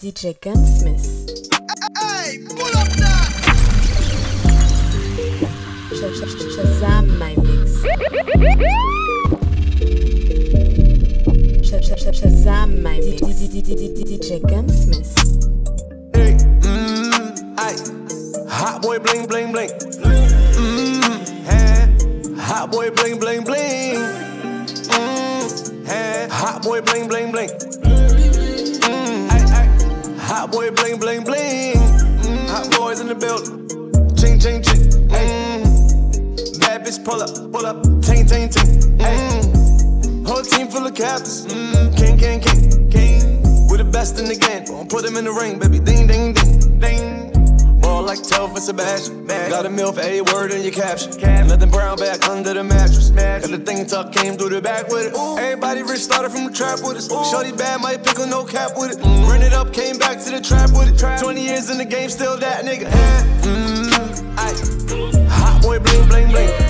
DJ Gunsmith. Hey, pull up that. Sh- sh- sh- Shazam my mix. Sh- sh- sh- Shazam my mix. DJ Gunsmith. Hey, mmm, aye. Hot boy bling bling bling. Mmm, hey. Hot boy bling bling bling. Mmm, hey. Hot boy bling bling bling. Mm, Hot boy bling bling bling. Mm, hot boys in the building. Ching ching ching. Mmm. Bad bitch pull up, pull up. Ting ting ting. Mmm. Whole team full of captains. Mmm. King king king king. We're the best in the game. Put them in the ring, baby. Ding ding ding ding. Like Telvin Sebastian. Got a meal for every word in your caption. Nothing brown back under the mattress. Got the thing tuck came through the back with it. Everybody rich started from the trap with us. Shorty bad, might pick no cap with it. Run it up, came back to the trap with it. 20 years in the game, still that nigga. Mm, aye. Hot boy bling bling bling.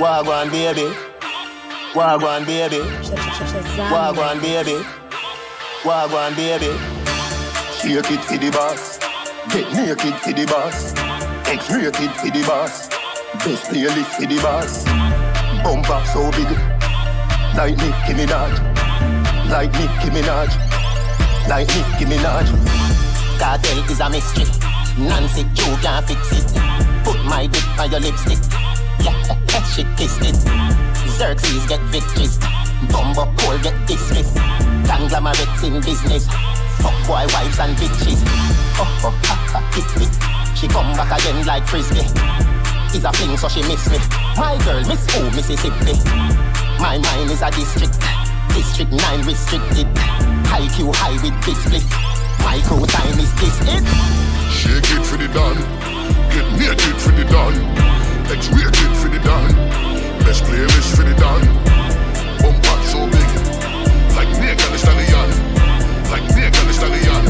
Wagwan baby, Wagwan baby. Wagwan baby, Wagwan baby. Shake it for the boss, get naked for the boss, X-rated for the boss, best playlist for the boss. Bumper so big, like Nicki Minaj, like Nicki Minaj, like Nicki Minaj. Cartel is a mystery, Nancy you can't fix it. Put my dick on your lipstick, yeah, she kissed it. Xerxes get victories. Bumbo Cole get dismissed. Conglomerates in business. Fuck boy wives and bitches. Oh, oh, ha, ha, hit me. She come back again like frisbee. Is a fling so she miss me. My girl miss who Mississippi. My mind is a district. District 9 restricted. High Q high with big split. My crew time is this it. Shake it for the done. Get naked for the done. X-rated for the done. Best playlist for the done. Bumper so big. Like Nick the Stallion. Like Nick the Stallion.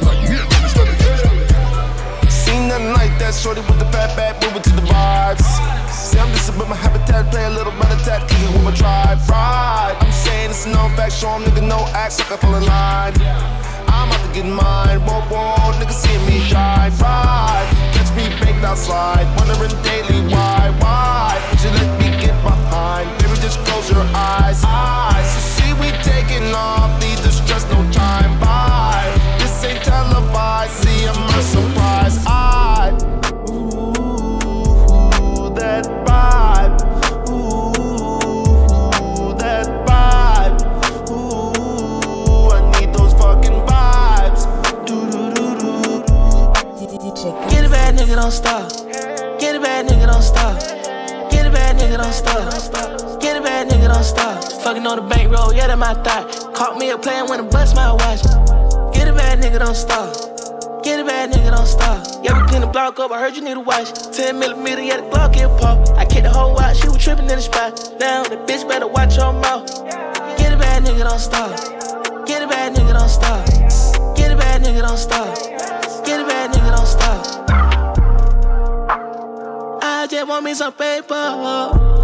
Like Nick the Stallion. Seen nothing like that, shorty with the bad bad moving to the vibes. See, I'm just about my habitat, play a little better tat, kick it with my tribe, right? I'm saying it's known fact, show 'em nigga no act, suck up on the line. I'm out to get mine, whoa, whoa, nigga see me shine, right? Catch outside, wondering daily why, why? Would you let me get behind? Baby, just close your eyes, eyes. So see we taking off, need to stress, no time, bye. This ain't televised, see I'm don't stop. Get a bad nigga, don't stop. Get a bad nigga, don't stop. Get a bad nigga, don't stop. Fucking on the bankroll, yeah, that my thought. Caught me a playing when I bust my watch. Get a bad nigga, don't stop. Get a bad nigga, don't stop. Yeah, we clean the block up, I heard you need a watch. 10 millimeter, yeah, the Glock get pop. I kicked the whole watch, she was tripping in the spot. Now, the bitch better watch her mouth. Get a bad nigga, don't stop. Get a bad nigga, don't stop. Get a bad nigga, don't stop. Get a bad nigga, don't stop. Just want me some paper.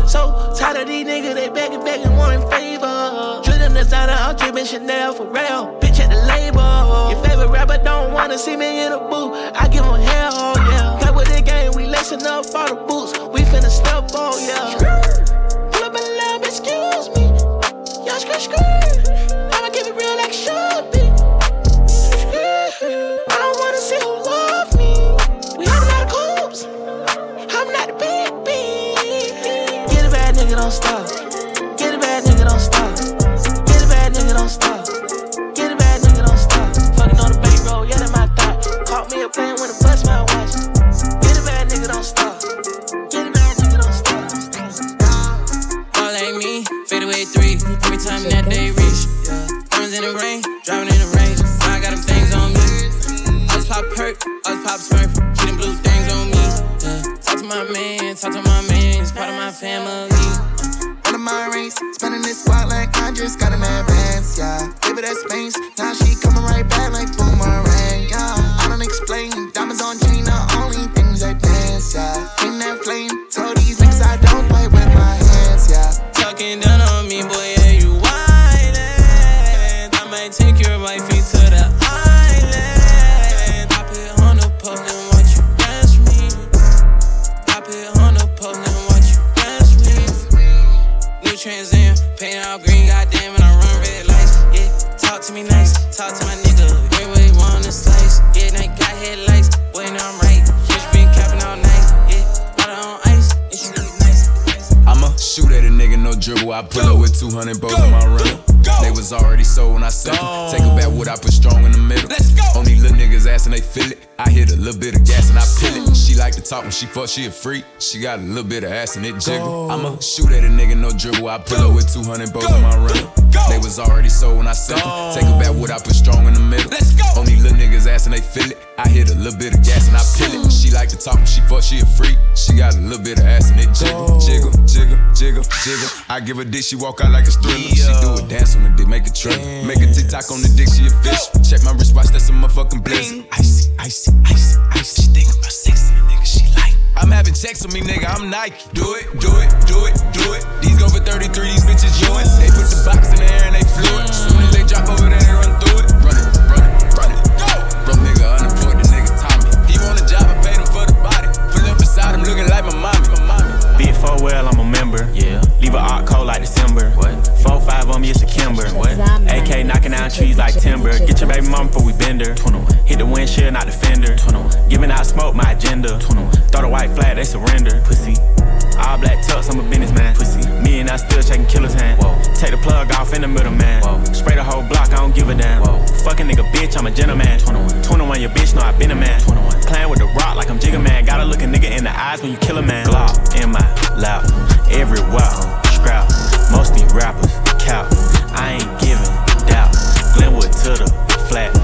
So tired of these niggas, they begging, begging, wanting favor. Drippin' designer, I'm drippin' Chanel for real. Bitch at the label. Your favorite rapper don't wanna see me in a booth. I give 'em hell, yeah. Cut with the game, we lacing up all the boots. We finna step on, yeah. Pull up in love, excuse me. Y'all skirt, skirt. Don't stop. Get a bad nigga, don't stop. Get a bad nigga, don't stop. Get a bad nigga, don't stop. Fucking on the bankroll, that my thought. Caught me a plane when I bust my watch. Get a bad nigga, don't stop. Get a bad nigga, don't stop. All like me, fade away three. Every time that they reach. Diamonds in the rain, driving in the rain. I got them things on me. I pop perk, I pop smurf. Them blue things on me. Talk to my man, talk to my man. He's part of my family. Spending this squad like I just got an advance, talk when she fuck, she a freak. She got a little bit of ass and it jiggle. I'ma shoot at a nigga, no dribble. I pull up with 200 bows in my rental. They was already sold when I sent them. Take a back what I put strong in the middle. Let's go. Only little niggas ass and they feel it. I hit a little bit of gas and I peel it. She like to talk when she fuck, she a freak. She got a little bit of ass and it jiggle, jiggle, jiggle, jiggle, jiggle. I give a dick, she walk out like a thriller. She do a dance on the dick, make a trip. Make a TikTok on the dick, she a fish. Check my wristwatch, that's a motherfucking blizzard. Icy, icy, icy, icy. She think about I'm having sex with me, nigga, I'm Nike. Do it, do it, do it, do it. These go for 33, these bitches yours. They put the box in the air and they flew it. Soon as they drop over there, they run through it. Run it, run it, run it. Go! Broke nigga unemployed, the nigga Tommy. He want a job, I paid him for the body. Pull up beside him, looking like my mommy. My mommy. Big four well, I'm a member. Yeah. Leave a art cold like December. Me, it's a Kimber. What? AK knocking down trees like timber. Get your baby mama before we bend her. Hit the windshield, not the fender. Giving out smoke, my agenda. Throw the white flag, they surrender. Pussy. All black tux, I'm a businessman. Pussy. Me and I still shaking killer's hand. Whoa. Take the plug off in the middle, man. Whoa. Spray the whole block, I don't give a damn. Whoa. Fucking nigga, bitch, I'm a gentleman. 21. 21, your bitch know I been a man. 21. Playing with the rock like I'm Jigga Man. Gotta look a nigga in the eyes when you kill a man. Glock in my lap. Everywhere, scrap. Most these rappers, I ain't giving doubt. Glenwood to the flat.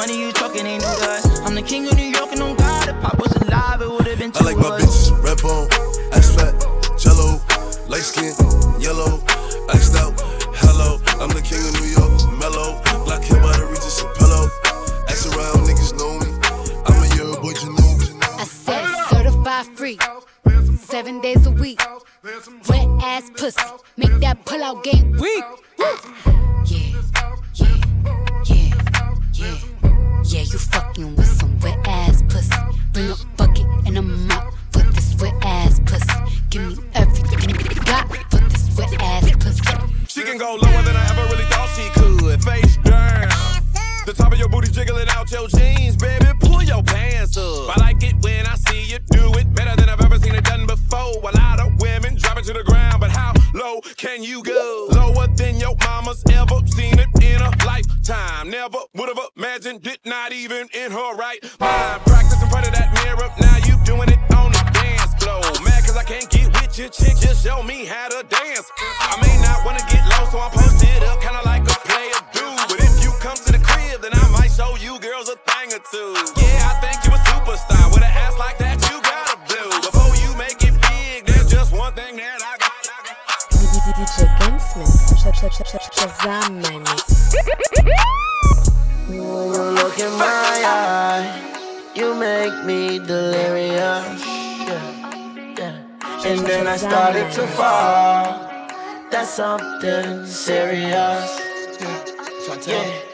Money you can you go? Lower than your mama's ever seen it in a lifetime. Never would have imagined it, not even in her right mind. Practice in front of that mirror, now you doing it on the dance floor. Mad cause I can't get with your chick, just show me how to dance. I may not wanna get low, so I post it up, kinda like a player do. But if you come to the crib, then I might show you girls a thing or two. Shazam my mix. When you look in my eye, you make me delirious. Yeah, yeah. And then I started to fall. That's something serious. Yeah. Yeah.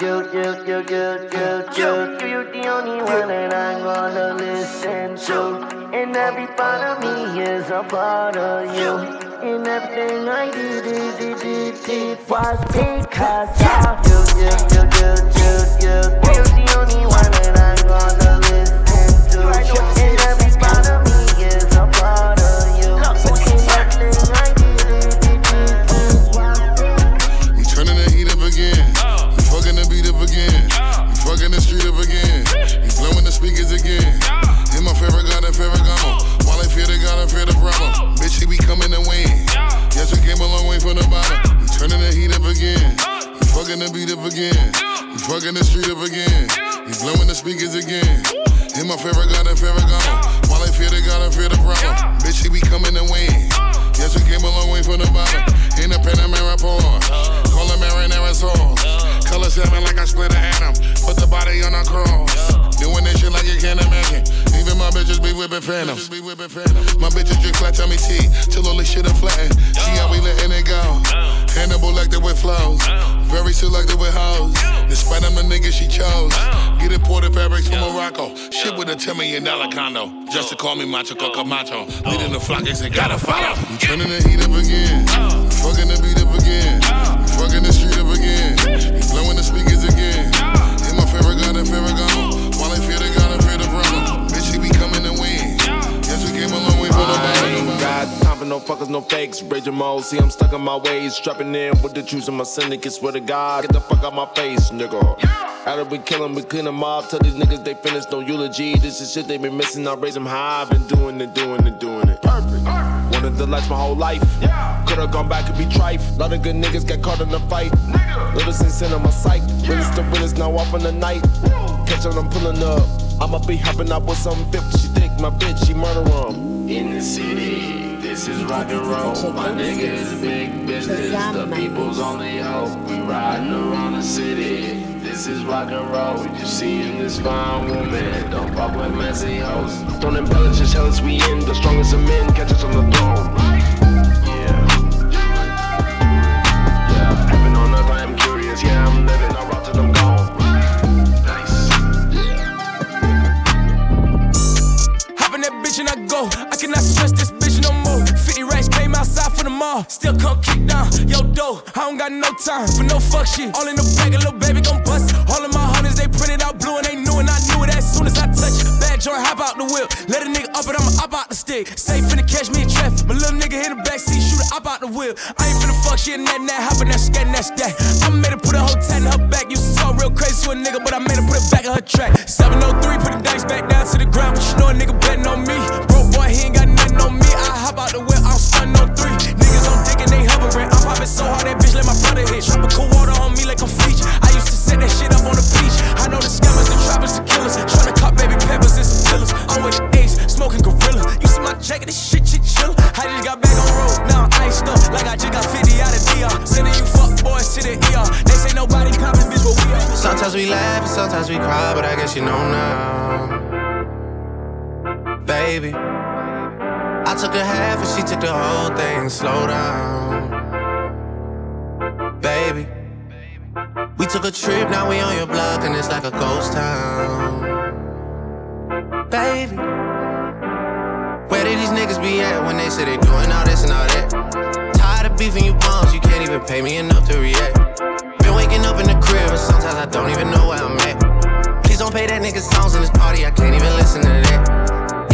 You, you, you, you, you, you, you, the only one that I'm gonna listen to. And every part of me is a part of you. And everything I did, did, did, did, did was because of you, you, you, you, you, you. You're the only one that I'm gonna listen to. And every part of me is a part of you. And everything I did, did, did, did was We turning the heat up again. Oh. We fucking the beat up again. We fucking the street up again. We blowing the speakers again. Fucking the beat up again. We fucking the street up again. We blowing the speakers again. In my favorite God and favorite gamo. While I fear the God, I fear the problem. Bitch, he be coming to win. Yes, we came a long way from the bottom. In the Panamera pause. Call it marinara sauce. Color seven like I split an atom. Put the body on a cross. Doing this shit like you can't imagine. Even my bitches be whipping phantoms. My bitches drink flat tummy tea till all this shit are flattened. See how we letting it go. Hannibal elected with flows. Very selective with hoes. Despite them the niggas she chose. Get imported fabrics from Morocco. Shit with a $10 million condo. Just to call me Macho Coco Macho. Leading the flock, say, gotta follow. We turning the heat up again. We fucking the beat up again. We fucking the street up again. We blowing the speakers again. In my favorite gun and favorite got time for no fuckers, no fakes. Raging mode, see I'm stuck in my ways. Strapping in with the truth of my syndicate. Swear to God, get the fuck out my face, nigga. After we kill 'em, we clean 'em up. Tell these niggas they finished, no eulogy. This is shit they been missing. I raise 'em high. I've been doing it, doing it, doing it. Perfect. Wanted the last my whole life. Yeah. Could've gone back and be trife. Lot of good niggas got caught in the fight. Little sense in my sight. Realest the realest now off in the night. Catch on, I'm pulling up. I'ma be hopping up with some 50. She think my bitch, she murder 'em. In the city, this is rock and roll. My niggas big business. The people's only hope. We riding around the city. This is rock and roll. You seeing this fine woman. Don't fuck with messy hoes. Don't embellish, just tell us we in. The strongest of men catch us on the throne. No time for no fuck shit. All in the bag, a little baby gon' bust. All of my hunters, they printed out blue and they knew and I knew it as soon as I touch. Bad joint, hop out the wheel. Let a nigga up it, I'ma up out the stick. Safe finna catch me in traffic. My little nigga in the backseat, shoot it up out the wheel. I ain't finna fuck shit and that, that, hoppin' that, scat, and that's that. I made her put a whole tat in her back. Used to talk real crazy to a nigga, but I made her put it back in her track. 703, put the dice back down to the ground, but you know a nigga she took the whole thing. Slow down. Baby, we took a trip, now we on your block and it's like a ghost town. Baby, where did these niggas be at when they say they doing all this and all that? Tired of beefing you bums, you can't even pay me enough to react. Been waking up in the crib and sometimes I don't even know where I'm at. Please don't pay that nigga songs in this party, I can't even listen to that.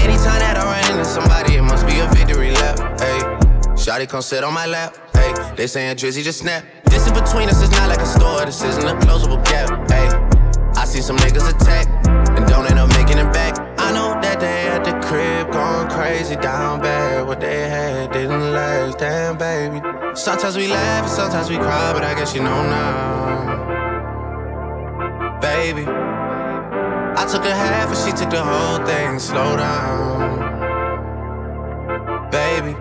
Anytime that I run into somebody, it must be a victory lap. Hey, Shotty come sit on my lap. Hey, they saying Drizzy just snap. This in between us is not like a store, this isn't a closable gap. Hey, I see some niggas attack and don't end up making it back. I know that they at the crib going crazy down bad. What they had didn't last, damn baby. Sometimes we laugh sometimes we cry, but I guess you know now. Baby, Took a half and she took the whole thing. Slow down, baby.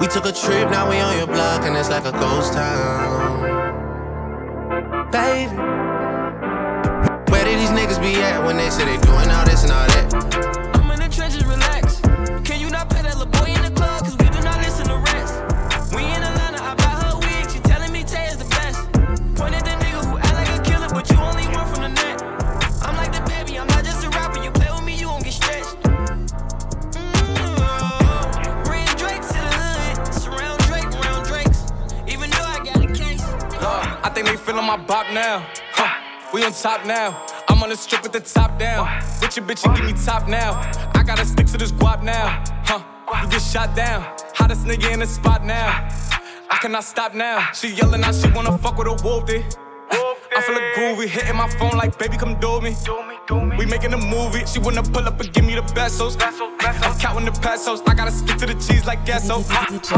We took a trip, now we on your block and it's like a ghost town. Baby, where did these niggas be at when they say they doing all this and all that? I'm in the trenches, relax. Can you not pay that feeling my bop now. Huh, we on top now. I'm on the strip with the top down. Bitch, your bitch, you give me top now. I gotta stick to this guap now. Huh, you get shot down. Hottest nigga in the spot now. I cannot stop now. She yelling out, she wanna fuck with a wolfie. Eh? I feel a groovy, hitting my phone like, baby, come do me. We making a movie. She wanna pull up and give me the pesos. I'm counting the pesos. I gotta stick to the cheese like queso.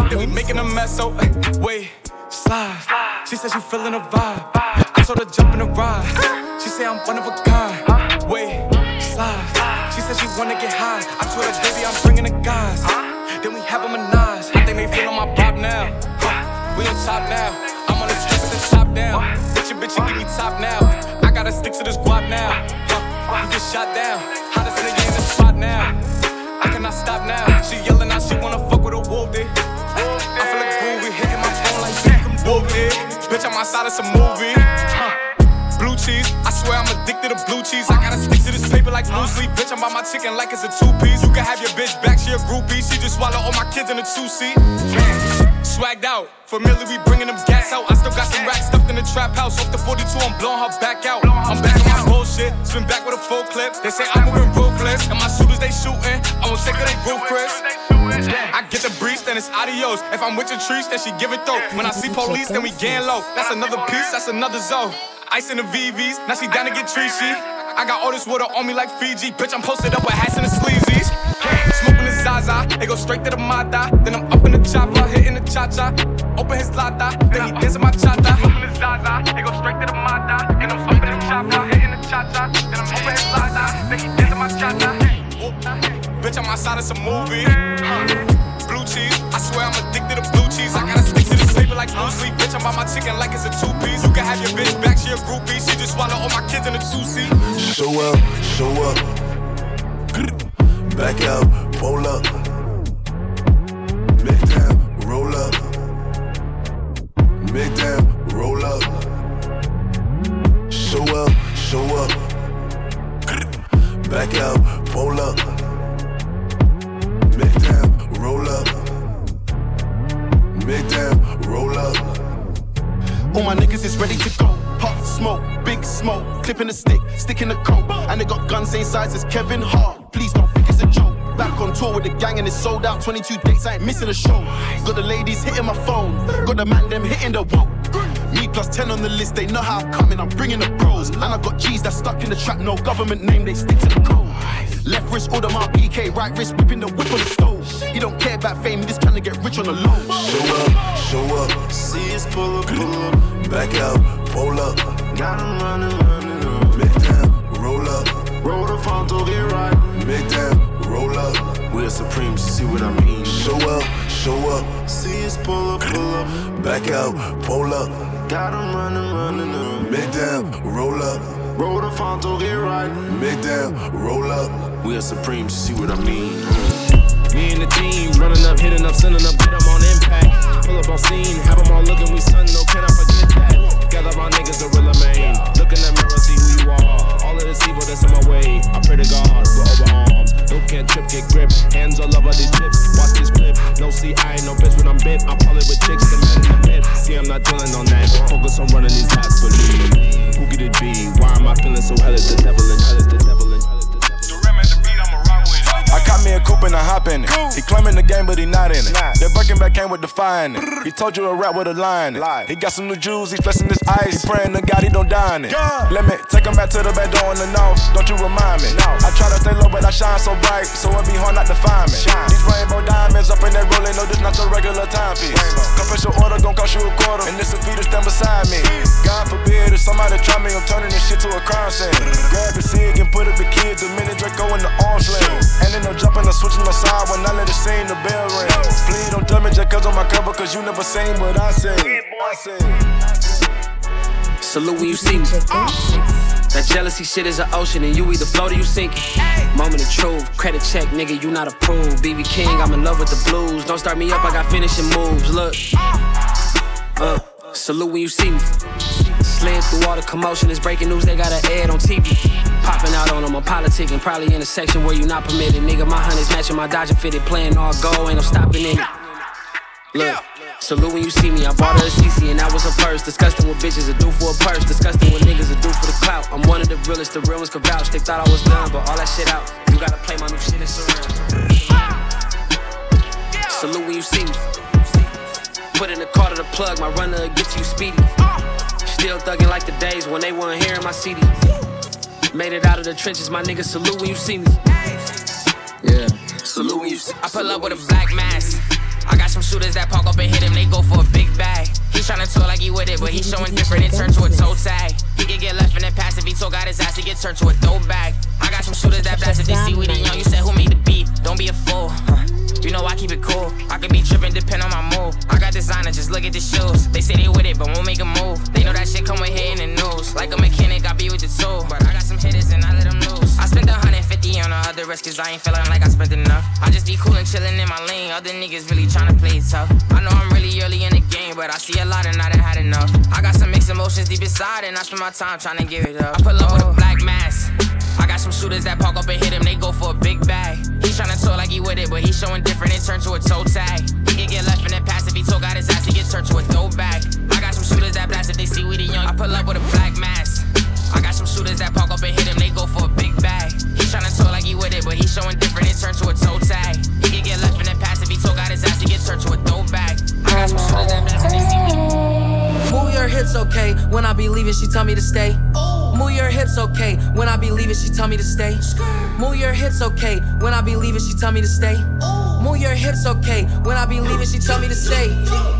Then we making a mess, so wait, slide. She said she feeling a vibe. I told her jump in the ride. She say I'm one of a kind. Wait, slide. She said she wanna get high. I told her, baby, I'm bringing the guys. Then we have a menage. I think they feel on my pop now. We on top now. I'm on the strip with the top down. Bitch, bitch, give me top now. I gotta stick to this guap now. You get shot down. Hottest nigga in the spot now. I cannot stop now. She yelling out, she wanna fuck with a wolf, eh? I feel like Bitch, I'm outside of some movie. Blue cheese, I swear I'm addicted to blue cheese. I gotta stick to this paper like blue sleep. Bitch, I'm by my chicken like it's a two piece. You can have your bitch back, she a groupie. She just swallow all my kids in a two seat. Swagged out, familiar, we bringing them gas out. I still got some racks stuffed in the trap house. Off the 42, I'm blowing her back out. I'm back on my bullshit, spin back with a full clip. They say I'm moving ruthless, and my shooters they shooting. I won't take of they Chris. I get the breeze, then it's adios. If I'm with your trees, then she give it though. When I see police, then we gang low. That's another piece, that's another zone. Ice in the VVs, now she down to get treachy. I got all this water on me like Fiji. Bitch, I'm posted up with hats and the sleazies. Zaza, they go straight to the Mata. Then I'm up in the chopper, hitting the cha cha. Open his lata, then he dancing my cha cha. Smoking the Zaza, they go straight to the Mata. Then I'm up in the chopper, hitting the cha cha. Then I'm open his lata, then he dancing my cha cha. Bitch, I'm outside of some movie. Blue cheese, I swear I'm addicted to blue cheese. I gotta stick to this paper like blue sleep. Bitch, I'm by my chicken like it's a two piece. You can have your bitch back, she a groupie. She just swallow all my kids in a two seat. Show up, show up. Back out, pull up. Make down, roll up. Make down, roll up. Show up, show up. Back out, pull up. Make down, roll up. Make down, roll up. All my niggas is ready to go. Pop smoke, big smoke, clipping the stick, stick in the coat. And they got guns same size as Kevin Hart. On tour with the gang and it's sold out. 22 dates, I ain't missing a show. Got the ladies hitting my phone, got the man them hitting the whoa. Me plus 10 on the list, they know how I'm coming, I'm bringing the bros. And I got G's that stuck in the trap, no government name, they stick to the code. Left wrist, order my PK, right wrist, whipping the whip on the stove. He don't care about fame, he just trying to get rich on the low. Show up, show up. See us pull up, pull up. Back out, pull up. Got him running, running up. Make down, roll up. Roll the phone, to get right. Make down, roll up. We're supreme, see what I mean. Show up, show up. See us pull up, pull up. Back out, pull up. Got him running, running up. Make down, roll up. Roll the phone, to get right. Make down, roll up. We're supreme, see what I mean. Me and the team running up, hitting up, sending up, get them on impact. Pull up on scene, have them all looking, we stun, no, can I forget that? Gather my niggas, gorilla man. Look in the mirror, see who you are. All of this evil that's on my way, I pray to God, we're. No can't trip, get grip. Hands all over these chips, watch this flip. No, see, I ain't no bitch when I'm bit. I'm probably with chicks, the man in the mid. See, I'm not dealing on that. Focus on running these hats, believe. Who could it be? Why am I feeling so hell at the devil and hell at the devil caught me a coupe and I hop in it. He claiming the game, but he not in it. That Birkenback came with define it. He told you a rap with a line. He got some new jewels, he flexing his ice. He praying to God he don't die in it. Let me take him back to the back door in the north. Don't you remind me? I try to stay low, but I shine so bright, so it be hard not to find me. These rainbow diamonds up in that rolling, no, this not your regular timepiece. Confession order gon' cost you a quarter, and this a feeder stand beside me. God forbid if somebody try me, I'm turning this shit to a crime scene. Grab the cig and put up the kids, the minute Draco in the arms lane. And then no jumping or switching no side when I let it sing the bell ring. Please don't judge me just cause on my cover, cause you never seen what I say. Salute when you see me. That jealousy shit is an ocean, and you either float or you sink it. Moment of truth, credit check, nigga, you not approved. BB King, I'm in love with the blues. Don't start me up, I got finishing moves. Look, uh, salute when you see me. Slid through all the commotion, it's breaking news, they got an ad on TV. Popping out on them, I'm politicking, probably in a section where you not permitted. Nigga, my honey's matching my Dodger fitted, playing all go, ain't no stopping in it. Look. Salute when you see me, I bought her a CC and that was her purse. Disgusting what bitches are do for a purse. Disgusting what niggas are do for the clout. I'm one of the realest, the real ones can vouch. They thought I was done, but all that shit out. You gotta play my new shit in surround. Salute when you see me. Put in the car to the plug, my runner gets you speedy. Still thugging like the days when they weren't hearing my CD. Made it out of the trenches, my niggas salute when you see me. Yeah. Salute when you see me. I pull up with a black mask. I got some shooters that park up and hit him, they go for a big bag. He tryna talk like he with it, but he showing different, it turned to a toe tag. He can get left in the pass if he talk out his ass, he get turned to a throwback. I got some shooters that blast if they see we the young, you said who made the beat, don't be a fool. Huh. You know I keep it cool. I can be tripping, depend on my mood. I got designer, just look at the shoes. They say they with it, but won't make a move. They know that shit come with hitting the news. Like a mechanic, I be with the tool. But I got some hitters and I let them lose. I spent 150 on the other rest, cause I ain't feeling like I spent enough. I just be cool and chillin' in my lane. Other niggas really tryna play it tough. I know I'm really early in the game, but I see a lot and I done had enough. I got some mixed emotions deep inside, and I spend my time tryna give it up. I pull up with a black mask. Got some shooters that park up and hit him, they go for a big bag. He tryna talk like he with it, but he showing different, it turned to a toe tag. He can get left in the pass if he talk out his ass, he get turned to a throwback. I got some shooters that blast if they see we the young. I pull up with a black mask. I got some shooters that park up and hit him, they go for a big bag. He tryna talk like he with it, but he showing different, it turned to a toe tag. He can get left in the pass if he talk out his ass, he get turned to a throwback. I got some shooters that blast if they see we Move your hips, okay. When I be leaving, she tell me to stay. Move your hips, okay. When I be leaving, she tell me to stay. Move your hips, okay. When I be leaving, she tell me to stay. Move your hips, okay. When I be leaving, she tell me to stay.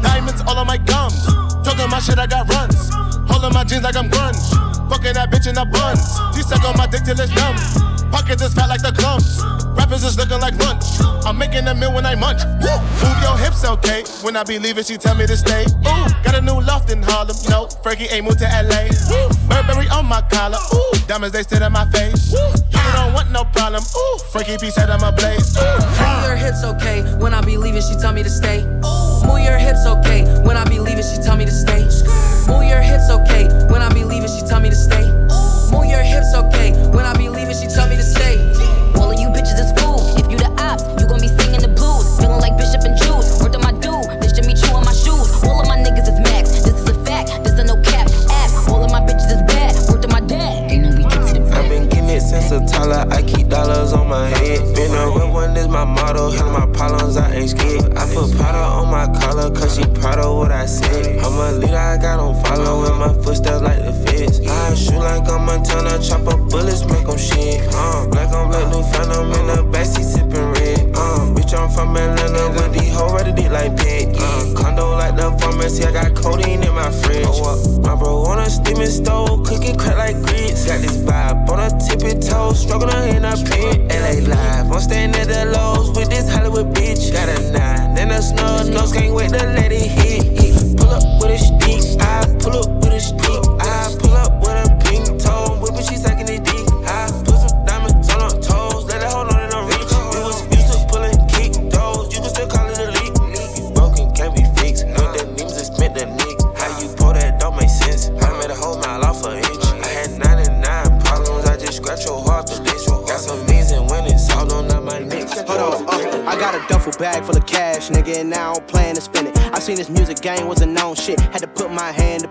Diamonds all on my gums. Talking my shit, I got runs. Holding my jeans like I'm grunge. Fucking that bitch in the buns. She suck on my dick till it's numb. Pockets is fat like the clumps. Rappers is looking like lunch. I'm making a meal when I munch. Woo! Move your hips, okay. When I be leaving, she tell me to stay. Ooh, got a new loft in Harlem. No, Frankie ain't moved to LA. Woo! Burberry on my collar. Ooh, diamonds they sit in my face. Woo! You don't want no problem. Ooh, Frankie P said I'm a blaze. Ooh. Move your hips, okay. When I be leaving, she tell me to stay. Move your hips, okay. When I be leaving, she tell me to stay. Move your hips, okay. When I be leaving, she tell me to stay. Move your hips, okay. When I be leaving, she tell me to stay. A toddler. I keep dollars on my head. Been a real one is my motto. Handle my problems, I ain't scared. I put powder on my collar, cause she proud of what I said. I'm a leader, I got on in my footsteps like the feds. I shoot like I'm a Montana, chop up bullets, make them shit. Uh, black on black, new phantom in the backseat sipping red. Uh, bitch, I'm from Atlanta with these hoes ready dick like pet. Uh, condo like the pharmacy, I got codeine in my fridge. Oh, uh, my bro on a steaming stove, cooking crack like grits. Got this vibe on a tippy toe, struggling in a pit. LA live, I'm staying at the lows with this Hollywood bitch. Got a nine, then a snub nose, can't wait to let it hit. Pull up with a stick, I pull up with a stick. This music game was a known shit, had to put my hand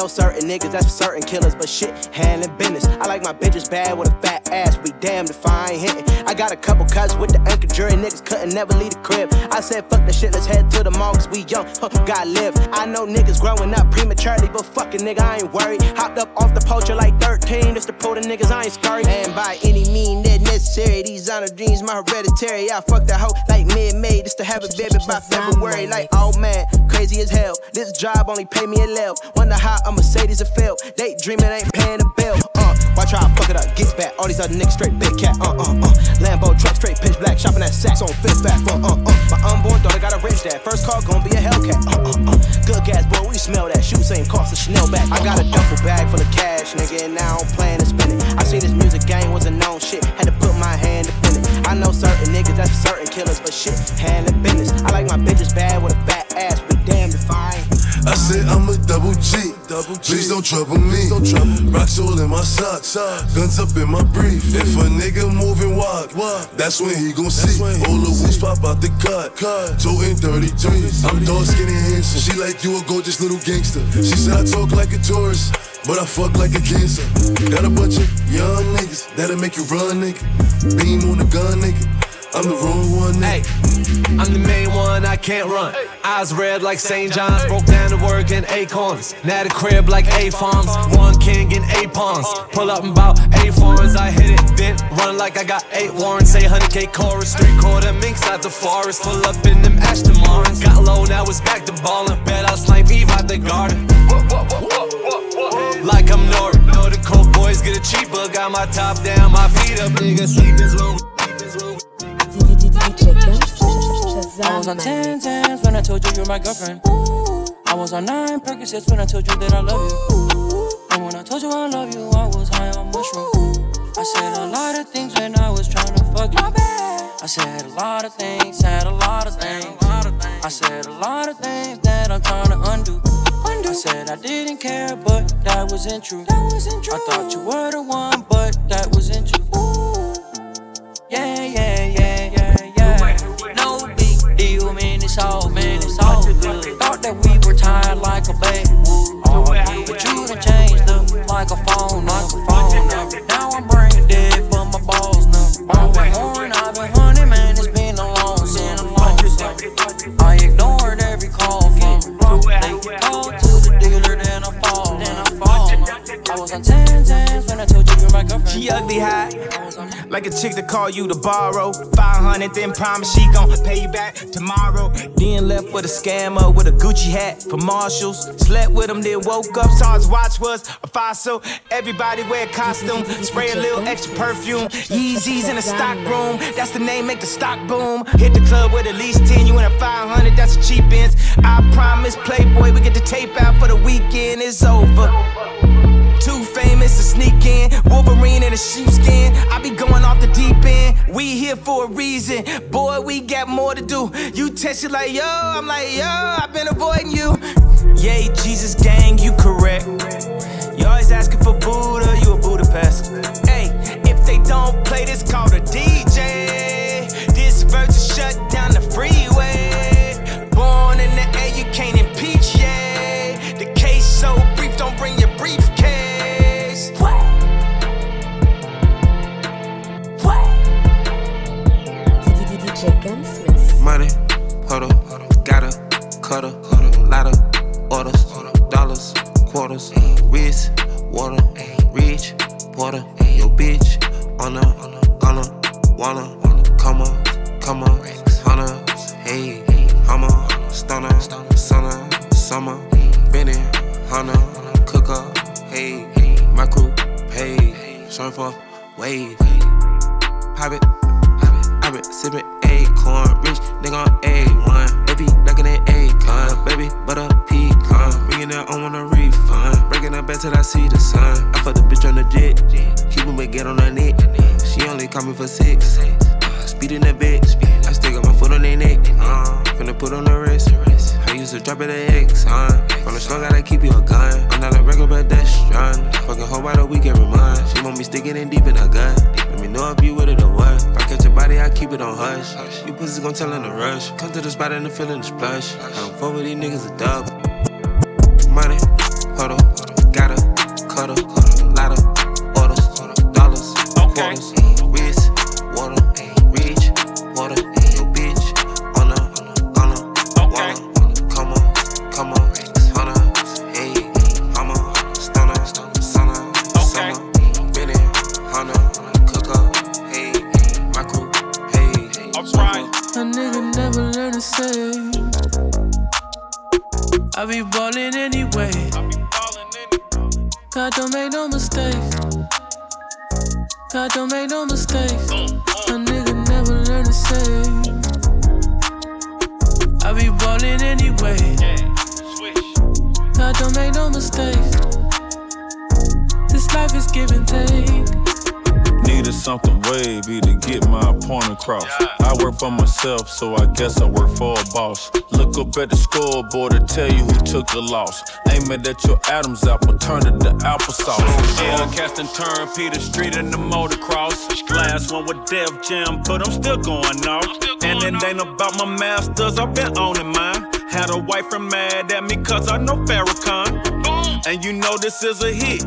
know certain niggas, that's for certain killers, but shit, handling business. I like my bitches bad with a fat ass, be damned if I ain't hitting. I got a couple cuts with the anchor jury, niggas couldn't never leave the crib. I said, fuck the shit, let's head to the mall, cause we young, huh, gotta live. I know niggas growing up prematurely, but fuck it, nigga, I ain't worried. Hopped up off the poacher like 13, just to prove the niggas I ain't scurry. And by any means that necessary, these honor dreams, my hereditary. I fuck that hoe like mid-May, just to have a baby by February. Like, oh man, crazy as hell. This job only pay me a level. Wonder how a Mercedes will feel. They dreaming ain't paying a bill. Uh, watch how I fuck it up, gets back. All these other niggas straight big cat. Uh uh uh. Lambo truck straight pitch black, shopping at Saks on Fifth Fast. Uh uh uh. My unborn daughter got a rich dad. First car gonna be a Hellcat. Uh uh uh. Good gas, boy, we smell that. Shoe same cost a Chanel bag. I got a duffel bag full of cash, nigga, and now I'm playing to spend it. I seen this music game was a known shit. Had to put my hand up in it. I know certain niggas, that's certain killers, but shit, handling business. I like I said I'm a double G. Please don't trouble me. Rocks all in my socks. Guns up in my brief. If a nigga moving walk, that's when he gon' see. All the woods pop out the cut. Toting 33. I'm dark skinny handsome. She like you a gorgeous little gangster. She said I talk like a tourist. But I fuck like a cancer. Got a bunch of young niggas that'll make you run, nigga. Beam on the gun, nigga. I'm the wrong one. Hey, I'm the main one, I can't run. Eyes red like St. John's, broke down to work in acorns. Now the crib like A farms, one king in eight pawns. Pull up in about eight foreigns, I hit it, then run like I got eight warrants. Say 100k chorus, three quarter minks out the forest. Pull up in them Aston Martins. Got low, now it's back to ballin'. Bet I'll snipe Eve out the garden. Like I'm Nori. Know the cold boys get a cheaper. Got my top down, my feet up, nigga. Sleep is I was on 10 tens when I told you you're my girlfriend. I was on 9 Percocets when I told you that I love you. And when I told you I love you, I was high on mushroom. I said a lot of things when I was trying to fuck you. I said a lot of things, said a lot of things. I said a lot of things that I'm trying to undo. I said I didn't care, but that wasn't true. I thought you were the one, but that wasn't true. Yeah, yeah, yeah, deal, chick to call you to borrow. 500, then promise she gon' pay you back tomorrow. Then left with a scammer with a Gucci hat for Marshalls. Slept with him, then woke up, saw his watch was a fossil. Everybody wear a costume, spray a little extra perfume. Yeezys in the stock room, that's the name, make the stock boom. Hit the club with at least 10, you in a 500, that's a cheap ends. I promise, Playboy, we get the tape out for the weekend, it's over. Too famous to sneak in. Wolverine in a sheepskin. I be going off the deep end. We here for a reason. Boy, we got more to do. You text it like, yo, I'm like, yo, I've been avoiding you. Yay, Jesus gang, you correct. You always asking for Buddha, you a Budapest. Hey, if they don't play this, call the DJ. This virgin shut down the freeway. Money, huddle, gotta, cutter, lot of orders, dollars, quarters, wrist, water, reach, porter, yo bitch, on a, gonna, wanna, come on, come on, hunter, hey, hummer, stunner, summer, summer, Benny, hunter, cooker, hey, my crew, hey, surfer, wave, pop it, I been sippin' acorn, rich nigga on A1. Baby, duckin' that acorn, baby, butter pecan. Ringing that on a refund. Breaking her back till I see the sun. I fuck the bitch on the jet, keep him get on her neck. She only call me for six. Uh, speeding that bitch, I stick up my foot on their neck. Uh, finna put on the wrist. I used to drop it at X, uh. From the strong, gotta keep you a gun. I'm not a regular pedestrian. Fucking hoe by the week every month. She want me sticking in deep in her gut. Let me know if you with it or what. Your body, I keep it on hush. You pussies gon' tell in the rush. Come to the spot and the feeling is plush. I don't fuck with these niggas a dub. Mistakes. A nigga never learn to say. I be ballin' anyway. God don't make no mistakes. This life is give and take. Need needed something wavy to get my point across. I work for myself, so I guess I work for a boss. Look up at the scoreboard to tell you who took the loss. Aim it at your Adam's apple, turn it to applesauce. Yeah, casting turn Peter Street in the motocross. Last one with Def Jam, but I'm still going off. And it ain't about my masters, I've been owning mine. Had a wife from mad at me cause I know Farrakhan. And you know this is a hit,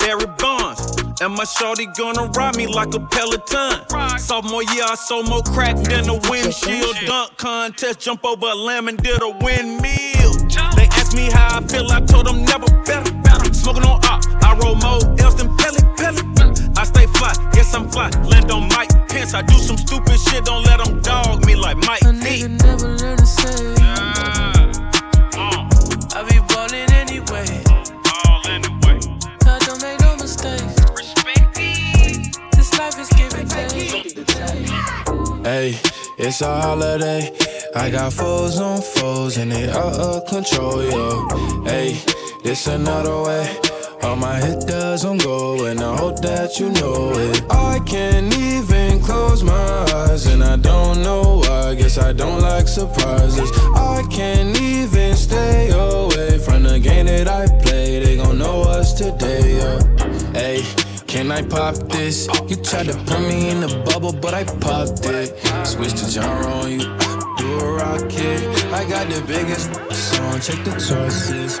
Barry Bonds. And my shorty gonna ride me like a Peloton. Sophomore year, I sold more crack than a windshield. Dunk contest, jump over a lamb and did a windmill. They asked me how I feel, I told them never better. Smoking on op, I roll more else than Pelle Pelle. I stay fly, yes I'm fly. Land on Mike Pence, I do some stupid shit, don't let them dog me like Mike A nigga never learn to say. I Hey, it's a holiday. I got foes on foes and they out of control, yo. Hey, this another way. All my hit doesn't go, and I hope that you know it. I can't even close my eyes, and I don't know why. Guess I don't like surprises. I can't Can I pop this? You tried to put me in a bubble, but I popped it. Switch the genre on you, do a rocket. I got the biggest song, check the choices.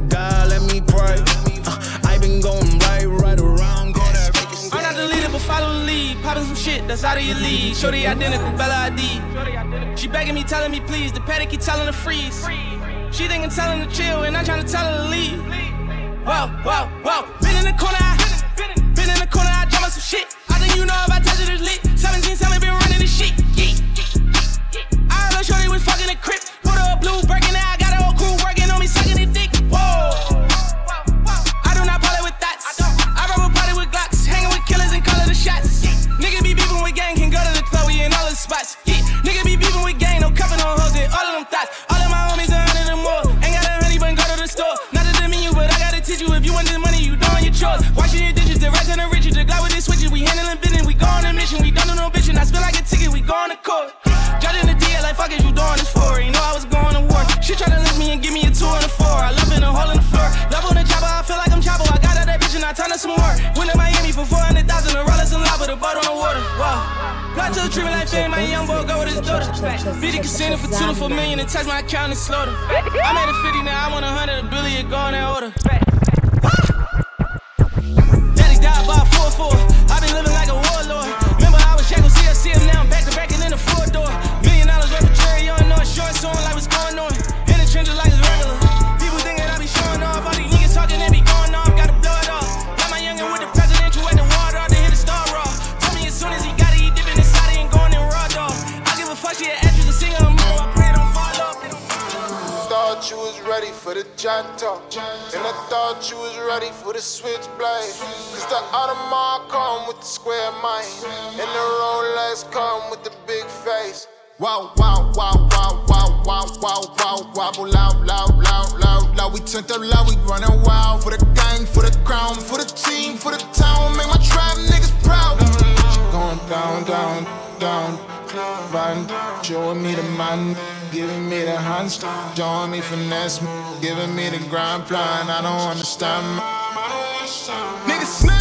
that's out of your league. Shorty identical, Bella Hadid. She begging me, telling me please. The paddock keep telling her freeze. She thinking telling her chill, and I'm trying to tell her to leave. Whoa, whoa, whoa. Been in the corner, I been in the corner, I drama some shit. I think you know if I touch it, it's lit. 17, 7 been running this shit. Yeah. I her shorty was fucking a crip. Put her a blue breaking now. The treatment like fame, my young boy go with his daughter. 50 casino for two to four million and touch my account and slaughter. I made a 50 now, I want a 100, a billion, go in that order. Daddy died by 4-4. For. And I thought you was ready for the switchblade. Cause the Audemars come with the square mind. And the Rolex come with the big face. Wow, wow, wow, wow, wow, wow, wow, wow, wobble loud, loud, loud, loud, loud. We turned up loud, we running wild for the gang, for the crown, for the team, for the town. Make my trap niggas proud. Going down, down, down, riding, showing me the man, giving me the hands, showing me finesse, giving me the grind plan. I don't understand. Niggas smack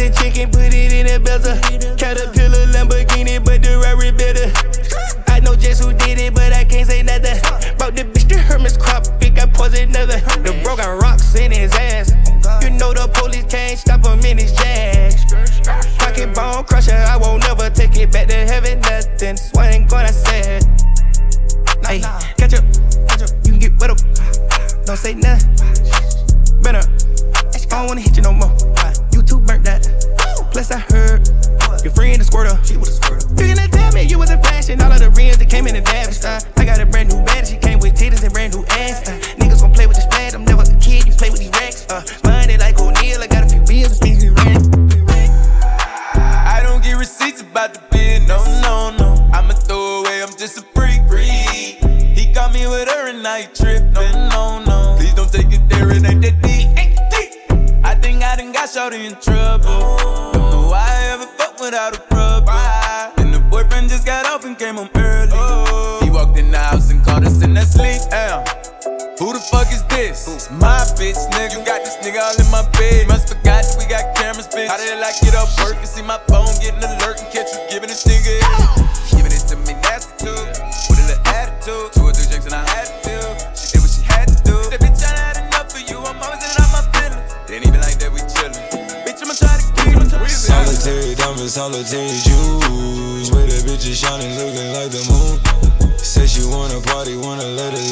the chicken, put it in a bezel.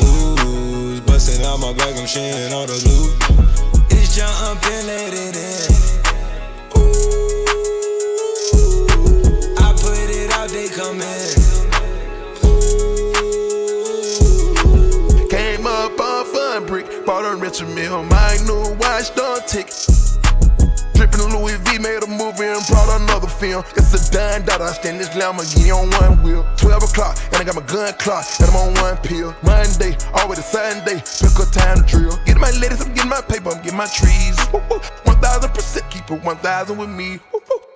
Loose. Busting out my back, I'm sharing all the loot. It's jump and let it in. Ooh, I put it out, they come in. Came up off a brick, bought a Richard Mille, my new watch, don't tick. Louis V made a movie and brought another film. It's a dime that I stand this Lamborghini on one wheel. 12 o'clock, and I got my gun clock, and I'm on one pill. Monday, always Sunday, pick a time to drill. Getting my ladies, I'm getting my paper, I'm getting my trees. Woo, woo. 1000% keep it 1000 with me.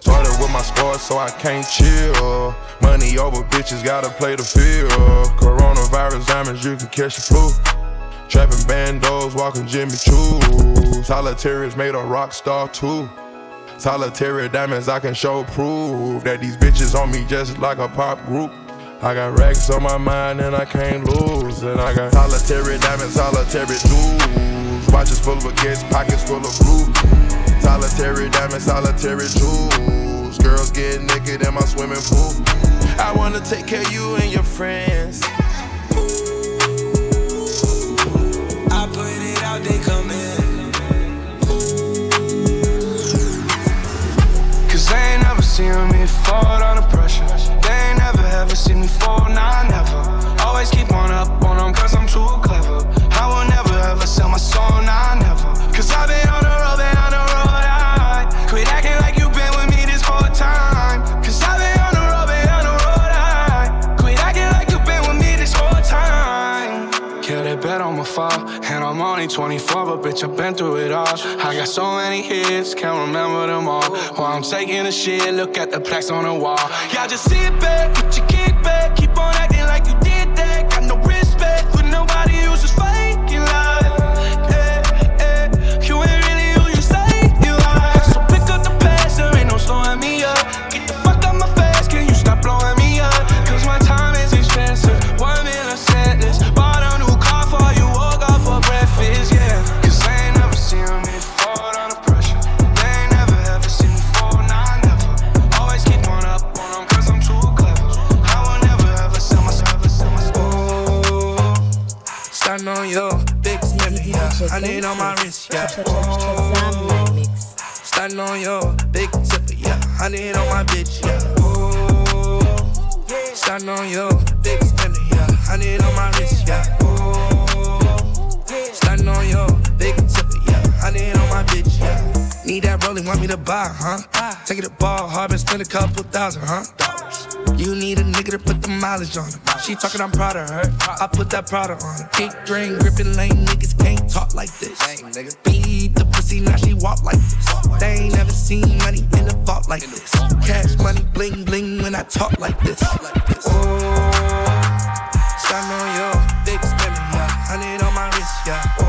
Started with my scars, so I can't chill. Money over bitches, gotta play the field. Coronavirus diamonds, you can catch the flu. Trapping bandos, walking Jimmy Choo. Solitaries made a rock star too. Solitary diamonds, I can show proof that these bitches on me just like a pop group. I got racks on my mind and I can't lose. And I got solitary diamonds, solitary jewels. Watches full of baguettes, pockets full of blue. Solitary diamonds, solitary jewels. Girls get naked in my swimming pool. I wanna take care of you and your friends. I put it out, they come in. Seen me fall under pressure. They ain't never ever seen me fall, nah, never. Always keep on up on them cause I'm too clever. I will never ever sell my soul, nah, never. Cause I've been 2024, but bitch, I've been through it all. I got so many hits, can't remember them all. While I'm taking a shit, look at the plaques on the wall. Y'all just sit back, put your kick back, keep on acting. Yeah. Starting on your big tipper, yeah. Hundred on my bitch, yeah. Starting on your big spinner, yeah. Hundred on my wrist, yeah. Starting on your big tipper, yeah. Hundred on my bitch, yeah. Need that rolling, want me to buy, huh? Take it to ball, hard spend a couple thousand, huh? You need a nigga to put the mileage on him. She talking, I'm proud of her. I put that product on her. Kick, drain, gripping lane, niggas can't talk like this. Beat the pussy, now she walk like this. They ain't never seen money in the vault like this. Cash money, bling, bling when I talk like this. Oh, stand on your big spinner, yeah. Hundred on my wrist, yeah.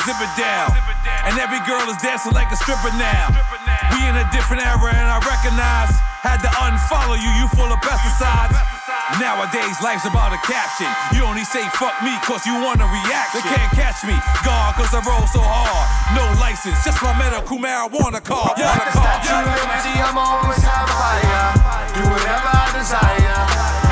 Catch me with my zipper down. And every girl is dancing like a stripper now. We in a different era and I recognize. Had to unfollow you, you full of pesticides. Nowadays, life's about a caption. You only say fuck me cause you want a reaction. They can't catch me, gone cause I roll so hard. No license, just my medical marijuana card. Like Wanna the call, Statue of Liberty, I'm always on fire. Do whatever I desire.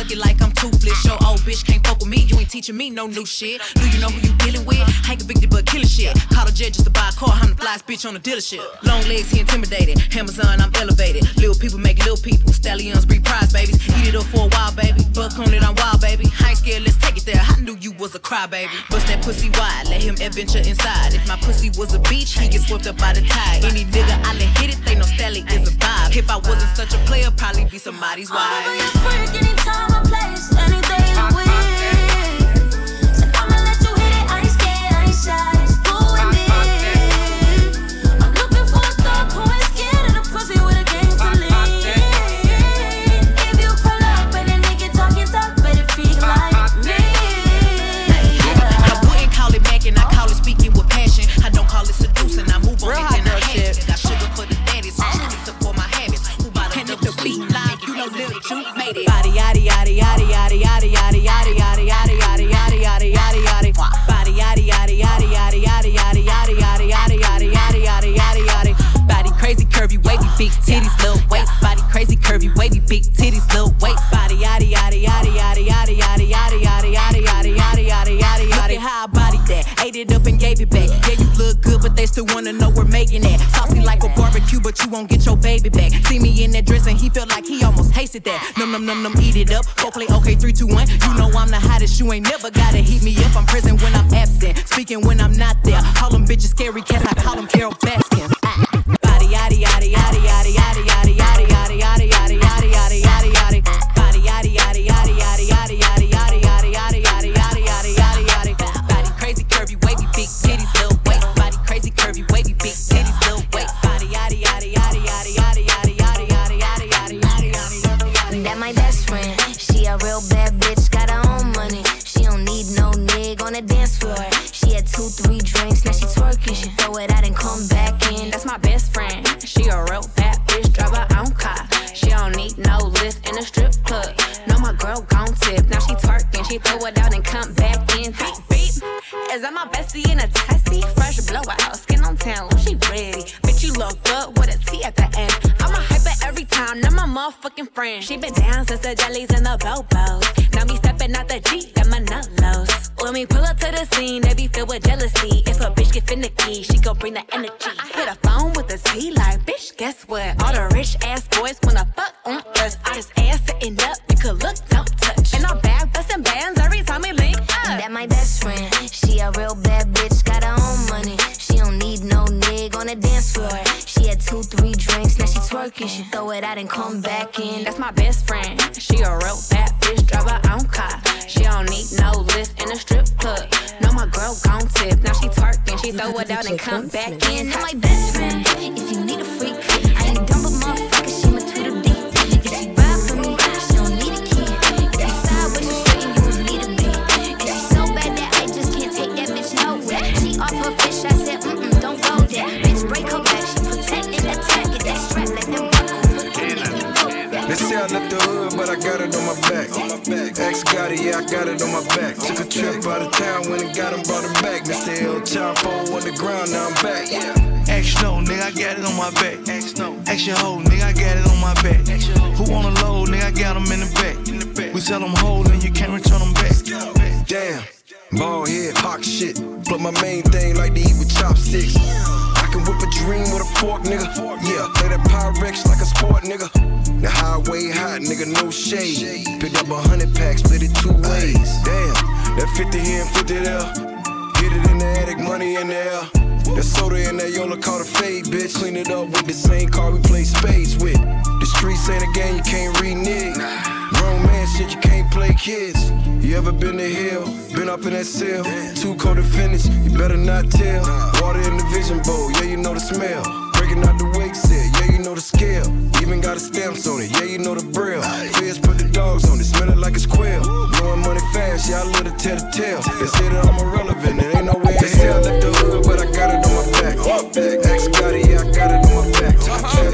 Suck it like I'm toothless. Your old bitch can't fuck with me. You ain't teaching me no new shit. Do you know who you dealing with? Ain't convicted but killing shit. Call a judge just to buy a car. I'm the flyest bitch on the dealership. Long legs, he intimidated. Amazon, I'm elevated. Little people make little people. Stallions breed prize babies. Eat it up for a while, baby. Buck on it, I'm wild, baby. I ain't scared, let's take it there. I knew you was a crybaby. Bust that pussy wide, let him adventure inside. If my pussy was a beach, he get swept up by the tide. Any nigga I let hit it, they know Stally is a vibe. If I wasn't such a player, probably be somebody's wife my place anything. titties, little waist body, crazy curvy, wavy, big titties, little waist body, yadi yadi yadi yadi yadi yadi yadi yadi yadi yadi yadi yadi yadi yadi how I body that, ate it up and gave it back. Yeah, you look good, but they still wanna know we're making that. Saucy like a barbecue, but you won't get your baby back. See me in that dress and he felt like he almost tasted that. Num num num num, eat it up. Go play okay, three two one. You know I'm the hottest, you ain't never gotta heat me up. I'm present when I'm absent, speaking when I'm not there. Call them bitches scary cats, I call them Carole Baskins. Body yadi yaddy. Throw it out and come back in. That my best friend. If you need a freak, I ain't dumb but motherfucker, she my Tweedledee. If she ride for me, she don't need a key. If you side with you straight, you was need to be. And she so bad that I just can't take that bitch nowhere. She off her fish, I said, mm mm, don't go there. Bitch, break her back, she protect and attack. Get that strap, let them buckle. Forget it. They say I left the hood, but I got it on my back. Back. Ex got it, yeah, I got it on my back. Took a trip out of town, went and got him, brought him back. Mr. El Chapo on the ground, now I'm back. Yeah. Action no, nigga, I got it on my back. Axe no Action hoe, nigga, I got it on my back. Who wanna load, nigga, I got them in the back. We sell them whole and you can't return them back. Damn, ball head, hawk shit. But my main thing like to eat with chopsticks. I can whip a dream with a fork, nigga. Yeah, play that Pyrex like a sport, nigga. The highway hot, nigga, no shade. Picked up a hundred packs, split it two ways. Damn, that 50 here and 50 there. Get it in the attic, money in the air. That soda in that Yola caught a fade, bitch. Clean it up with the same car we play spades with. The streets ain't a game you can't renege. Grown man shit, you can't play kids. You ever been to hell? Been up in that cell? Too cold to finish, you better not tell. Water in the vision bowl, yeah, you know the smell. Breaking out the you know the scale. Even got a stamps on it, yeah, you know the braille. Feds put the dogs on it, smell it like it's quail. Blowing money fast, yeah, I live to tell the tale. They say that I'm irrelevant, it ain't no way in hell. I left the hood, but I got it on my back. Got it, yeah, I got it on my back.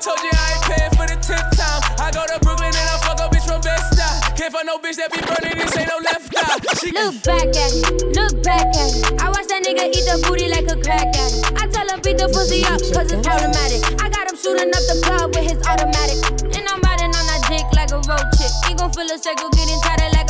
Told you I ain't paying for the tenth time. I go to Brooklyn and I fuck a bitch from Best Side. Can't find no bitch that be burning, this ain't no left eye. She Look back at it, look back at it. I watch that nigga eat the booty like a crack addict. I tell him beat the pussy up, cause it's problematic. I got him shooting up the club with his automatic. And I'm riding on that dick like a road chick. He gon' feel a circle getting tighter like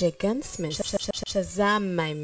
Magic Gunsmith, Shazam, my